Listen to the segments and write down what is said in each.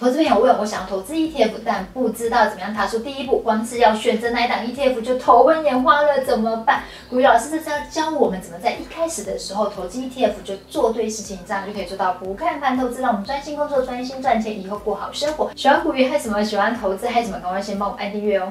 投资朋友问我想要投资 ETF，但不知道怎么样踏出第一步，光是要选择哪一档 ETF 就头昏眼花了，怎么办？古雨老师这是要教我们怎么在一开始的时候投资 ETF 就做对事情，这样就可以做到不看盘投资，让我们专心工作、专心赚钱，以后过好生活。喜欢古雨还是什么？喜欢投资还是什么？赶快先帮我们按订阅哦。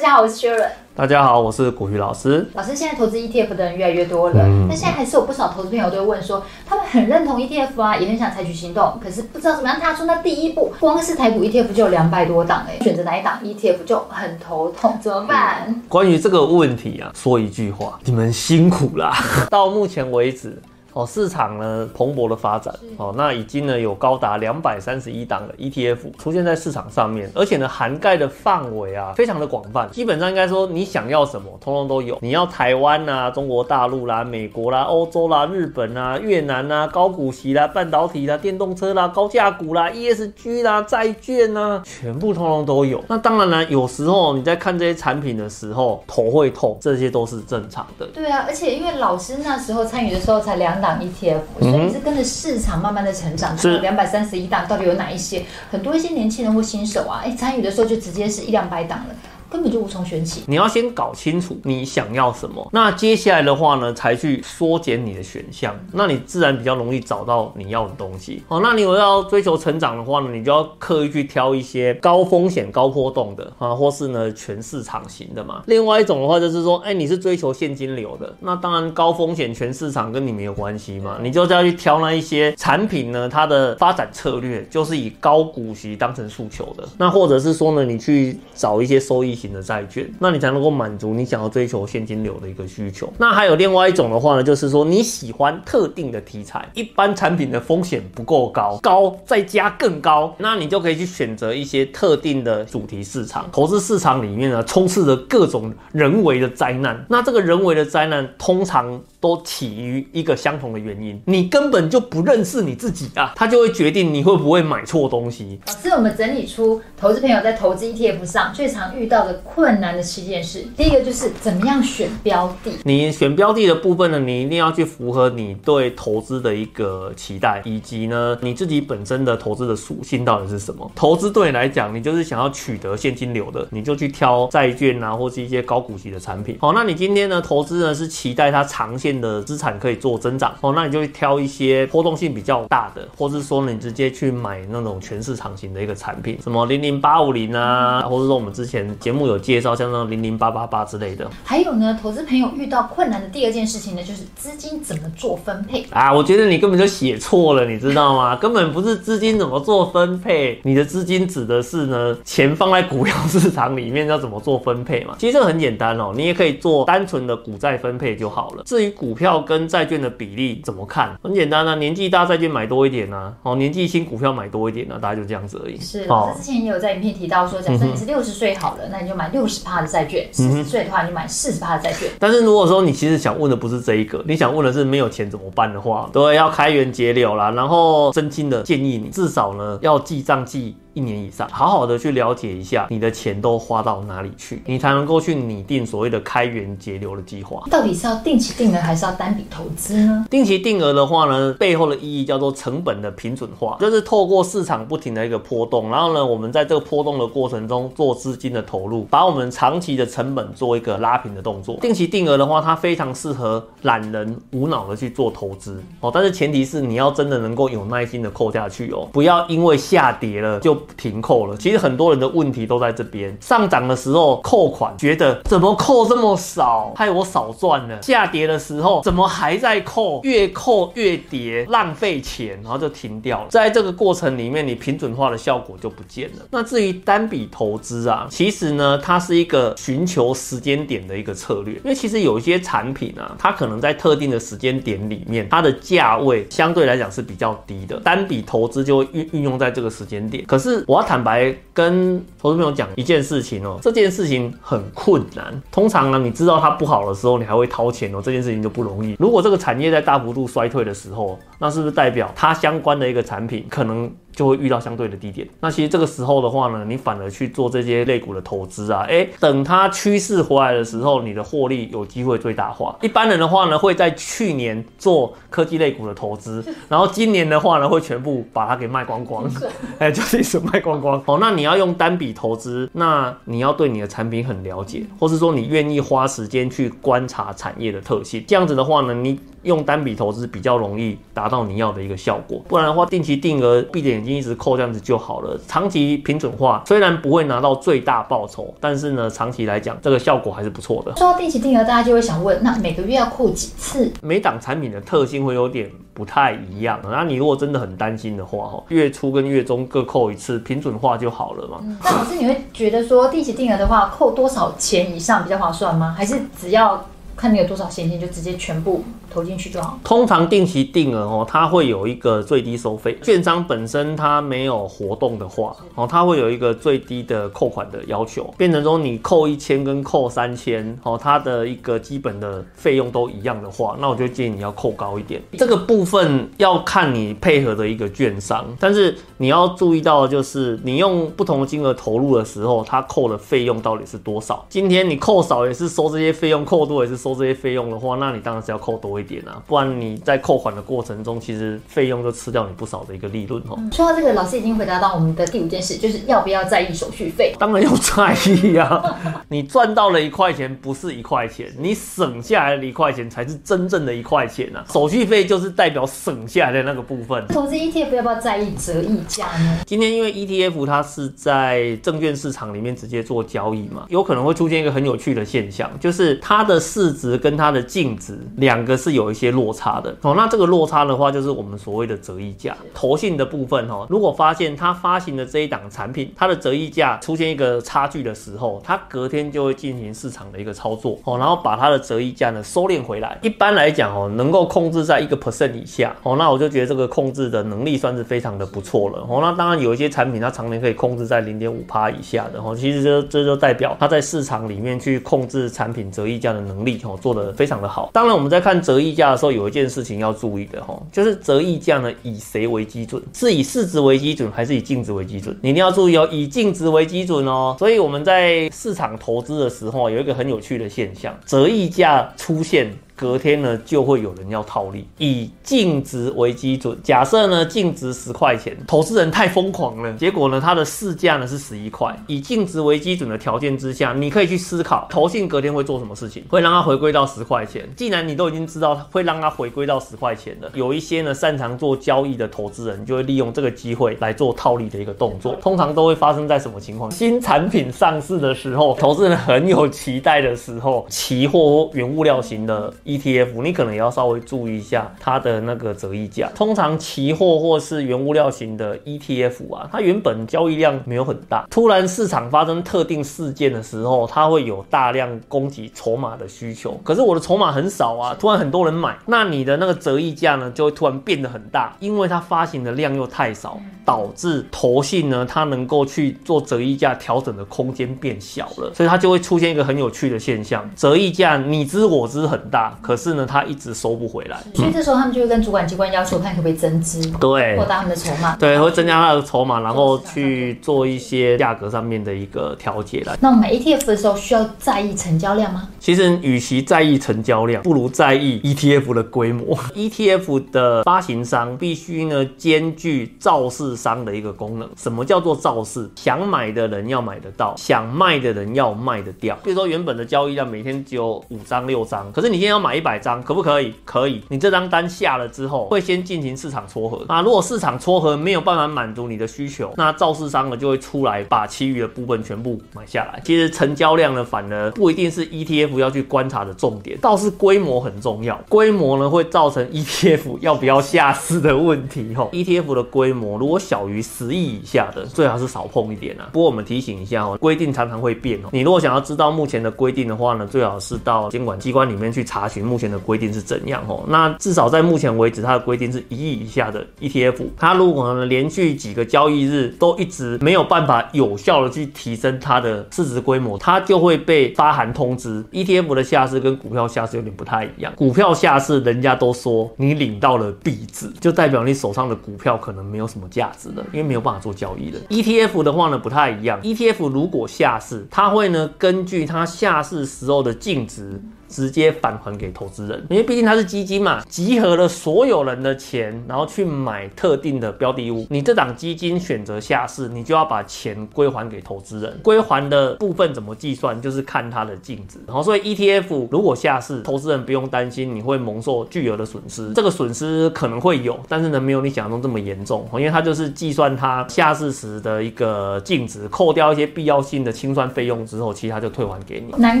家好，我是 Sharon。大家好，我是古鱼老师。老师，现在投资 ETF 的人越来越多了，那、嗯、现在还是有不少投资朋友都会问说，他们很认同 ETF 啊，也很想采取行动，可是不知道怎么样踏出那第一步。光是台股 ETF 就有两百多档哎，选择哪一档 ETF 就很头痛，怎么办？关于这个问题啊，说一句话，你们辛苦啦。到目前为止。哦，市场呢蓬勃的发展，哦，那已经呢有高达两百三十一档的 ETF 出现在市场上面，而且呢涵盖的范围啊非常的广泛，基本上应该说你想要什么，通通都有。你要台湾呐、啊、中国大陆啦、美国啦、欧洲啦、日本啦、越南啦、高股息啦、半导体啦、电动车啦、高价股啦、ESG 啦、债券呐，全部通通都有。那当然呢，有时候你在看这些产品的时候头会痛，这些都是正常的。对啊，而且因为老师那时候参与的时候才两档。ETF，所以你是跟着市场慢慢的成长。是两百三十一档，到底有哪一些？很多一些年轻人或新手啊，哎，参与的时候就直接是一两百档了。根本就无从选起。你要先搞清楚你想要什么，那接下来的话呢，才去缩减你的选项，那你自然比较容易找到你要的东西。哦，那你有要追求成长的话呢，你就要刻意去挑一些高风险高波动的啊，或是呢全市场型的嘛。另外一种的话就是说，哎，你是追求现金流的，那当然高风险全市场跟你没有关系嘛，你就要去挑那一些产品呢，它的发展策略就是以高股息当成诉求的，那或者是说呢，你去找一些收益型的债券，那你才能够满足你想要追求现金流的一个需求。那还有另外一种的话呢，就是说你喜欢特定的题材，一般产品的风险不够高，高再加更高，那你就可以去选择一些特定的主题市场。投资市场里面呢，充斥着各种人为的灾难。那这个人为的灾难，通常都起于一个相同的原因，你根本就不认识你自己啊，他就会决定你会不会买错东西。老师，我们整理出投资朋友在投资 ETF 上最常遇到的困难的七件事。第一个就是怎么样选标的。你选标的的部分呢，你一定要去符合你对投资的一个期待，以及呢你自己本身的投资的属性到底是什么。投资对你来讲，你就是想要取得现金流的，你就去挑债券啊，或是一些高股息的产品。好，那你今天呢投资呢是期待它长线的资产可以做增长哦，那你就会挑一些波动性比较大的，或是说你直接去买那种全市场型的一个产品，什么零零八五零啊，或者说我们之前节目有介绍像那种零零八八八之类的。还有呢，投资朋友遇到困难的第二件事情呢，就是资金怎么做分配啊？我觉得你根本就写错了，你知道吗？根本不是资金怎么做分配，你的资金指的是呢钱放在股票市场里面要怎么做分配嘛？其实这个很简单哦，你也可以做单纯的股债分配就好了。至于股票跟债券的比例怎么看？很简单啊，年纪大债券买多一点啊，哦，年纪轻股票买多一点啊，大家就这样子而已。是，老师之前也有在影片提到说，假设你是六十岁好了，嗯、那你就买六十趴的债券；四十岁的话，你买四十趴的债券。但是如果说你其实想问的不是这一个，你想问的是没有钱怎么办的话，对，要开源节流啦。然后真心的建议你，至少呢要记账记。一年以上，好好的去了解一下你的钱都花到哪里去，你才能够去拟定所谓的开源节流的计划。到底是要定期定额还是要单笔投资呢？定期定额的话呢，背后的意义叫做成本的平准化，就是透过市场不停的一个波动，然后呢，我们在这个波动的过程中做资金的投入，把我们长期的成本做一个拉平的动作。定期定额的话，它非常适合懒人无脑的去做投资哦，但是前提是你要真的能够有耐心的扣下去哦，不要因为下跌了就停扣了，其实很多人的问题都在这边。上涨的时候扣款，觉得怎么扣这么少，害我少赚了；下跌的时候怎么还在扣，越扣越跌，浪费钱，然后就停掉了。在这个过程里面，你平准化的效果就不见了。那至于单笔投资啊，其实呢，它是一个寻求时间点的一个策略，因为其实有一些产品啊，它可能在特定的时间点里面，它的价位相对来讲是比较低的，单笔投资就会运运用在这个时间点。可是我要。坦白跟投资朋友讲一件事情哦，这件事情很困难。通常呢，你知道它不好的时候，你还会掏钱哦，这件事情就不容易。如果这个产业在大幅度衰退的时候，那是不是代表它相关的一个产品可能？就会遇到相对的低点。那其实这个时候的话呢，你反而去做这些类股的投资啊，诶，等它趋势回来的时候，你的获利有机会最大化。一般人的话呢，会在去年做科技类股的投资，然后今年的话呢，会全部把它给卖光光，哎，就是一直卖光光。哦，那你要用单笔投资，那你要对你的产品很了解，或是说你愿意花时间去观察产业的特性，这样子的话呢，你。用单笔投资比较容易达到你要的一个效果，不然的话，定期定额闭着眼睛一直扣这样子就好了。长期平准化虽然不会拿到最大报酬，但是呢，长期来讲这个效果还是不错的。说到定期定额，大家就会想问，那每个月要扣几次？每档产品的特性会有点不太一样。那你如果真的很担心的话，哈，月初跟月中各扣一次，平准化就好了嘛。那老师，你会觉得说定期定额的话，扣多少钱以上比较划算吗？还是只要看你有多少现金就直接全部？投进去就好。通常定期定额哦，它会有一个最低收费。券商本身它没有活动的话，哦，它会有一个最低的扣款的要求，变成说你扣一千跟扣三千，哦，它的一个基本的费用都一样的话，那我就建议你要扣高一点。这个部分要看你配合的一个券商，但是你要注意到的就是，你用不同的金额投入的时候，它扣的费用到底是多少？今天你扣少也是收这些费用，扣多也是收这些费用的话，那你当然是要扣多一点。点啊，不然你在扣款的过程中，其实费用就吃掉你不少的一个利润哦。说到这个，老师已经回答到我们的第五件事，就是要不要在意手续费？当然要在意呀、啊！你赚到了一块钱，不是一块钱，你省下来的一块钱才是真正的一块钱啊！手续费就是代表省下来的那个部分。投资 ETF 要不要在意折溢价呢？今天因为 ETF 它是在证券市场里面直接做交易嘛，有可能会出现一个很有趣的现象，就是它的市值跟它的净值两个是。有一些落差的哦，那这个落差的话，就是我们所谓的折溢价。投信的部分哦，如果发现它发行的这一档产品，它的折溢价出现一个差距的时候，它隔天就会进行市场的一个操作哦，然后把它的折溢价呢收敛回来。一般来讲哦，能够控制在一个 percent 以下哦，那我就觉得这个控制的能力算是非常的不错了哦。那当然有一些产品它常年可以控制在零点五趴以下的哦，其实这这就代表它在市场里面去控制产品折溢价的能力哦，做得非常的好。当然我们在看折折。溢价的时候，有一件事情要注意的哈，就是折溢价呢，以谁为基准？是以市值为基准，还是以净值为基准？你一定要注意哦，以净值为基准哦。所以我们在市场投资的时候，有一个很有趣的现象，折溢价出现。隔天呢，就会有人要套利。以净值为基准，假设呢净值十块钱，投资人太疯狂了，结果呢它的市价呢是十一块。以净值为基准的条件之下，你可以去思考，投信隔天会做什么事情，会让它回归到十块钱。既然你都已经知道会让它回归到十块钱了，有一些呢擅长做交易的投资人就会利用这个机会来做套利的一个动作。通常都会发生在什么情况？新产品上市的时候，投资人很有期待的时候，期货原物料型的。ETF，你可能也要稍微注意一下它的那个折溢价。通常期货或是原物料型的 ETF 啊，它原本交易量没有很大，突然市场发生特定事件的时候，它会有大量供给筹码的需求。可是我的筹码很少啊，突然很多人买，那你的那个折溢价呢，就会突然变得很大，因为它发行的量又太少，导致投信呢，它能够去做折溢价调整的空间变小了，所以它就会出现一个很有趣的现象：折溢价你知我知很大。可是呢，他一直收不回来，所以这时候他们就会跟主管机关要求看可不可以增资，对，扩大他们的筹码，对，会增加他的筹码，然后去做一些价格上面的一个调节来。那我们买 ETF 的时候需要在意成交量吗？其实，与其在意成交量，不如在意 ETF 的规模。ETF 的发行商必须呢兼具造市商的一个功能。什么叫做造市？想买的人要买得到，想卖的人要卖得掉。比如说，原本的交易量每天只有五张六张，可是你现在要买买一百张，可不可以？可以。你这张单下了之后，会先进行市场撮合。那如果市场撮合没有办法满足你的需求，那造市商呢就会出来把其余的部分全部买下来。其实成交量呢，反而不一定是 ETF。要去观察的重点，倒是规模很重要。规模呢，会造成 ETF 要不要下市的问题。吼，ETF 的规模如果小于十亿以下的，最好是少碰一点啊。不过我们提醒一下哦，规定常常会变哦。你如果想要知道目前的规定的话呢，最好是到监管机关里面去查询目前的规定是怎样哦。那至少在目前为止，它的规定是一亿以下的 ETF，它如果呢连续几个交易日都一直没有办法有效的去提升它的市值规模，它就会被发函通知。ETF 的下市跟股票下市有点不太一样，股票下市人家都说你领到了币值，就代表你手上的股票可能没有什么价值了，因为没有办法做交易了。ETF 的话呢不太一样，ETF 如果下市，它会呢根据它下市时候的净值。直接返还给投资人，因为毕竟它是基金嘛，集合了所有人的钱，然后去买特定的标的物。你这档基金选择下市，你就要把钱归还给投资人。归还的部分怎么计算，就是看它的净值。然后所以 ETF 如果下市，投资人不用担心你会蒙受巨额的损失。这个损失可能会有，但是呢，没有你想象中这么严重，因为它就是计算它下市时的一个净值，扣掉一些必要性的清算费用之后，其实它就退还给你。难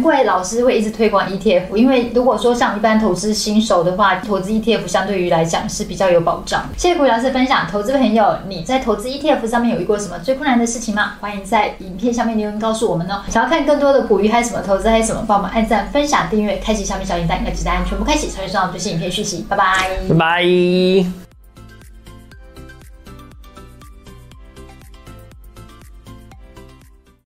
怪老师会一直推广 ETF。因为如果说像一般投资新手的话，投资 ETF 相对于来讲是比较有保障。谢谢古老师分享，投资朋友你在投资 ETF 上面有遇过什么最困难的事情吗？欢迎在影片下面留言告诉我们哦。想要看更多的股鱼还有什么投资还有什么，帮忙按赞、分享、订阅、开启下面小铃铛，要记得按全部开启，才会收到最新影片讯息。拜拜，拜拜。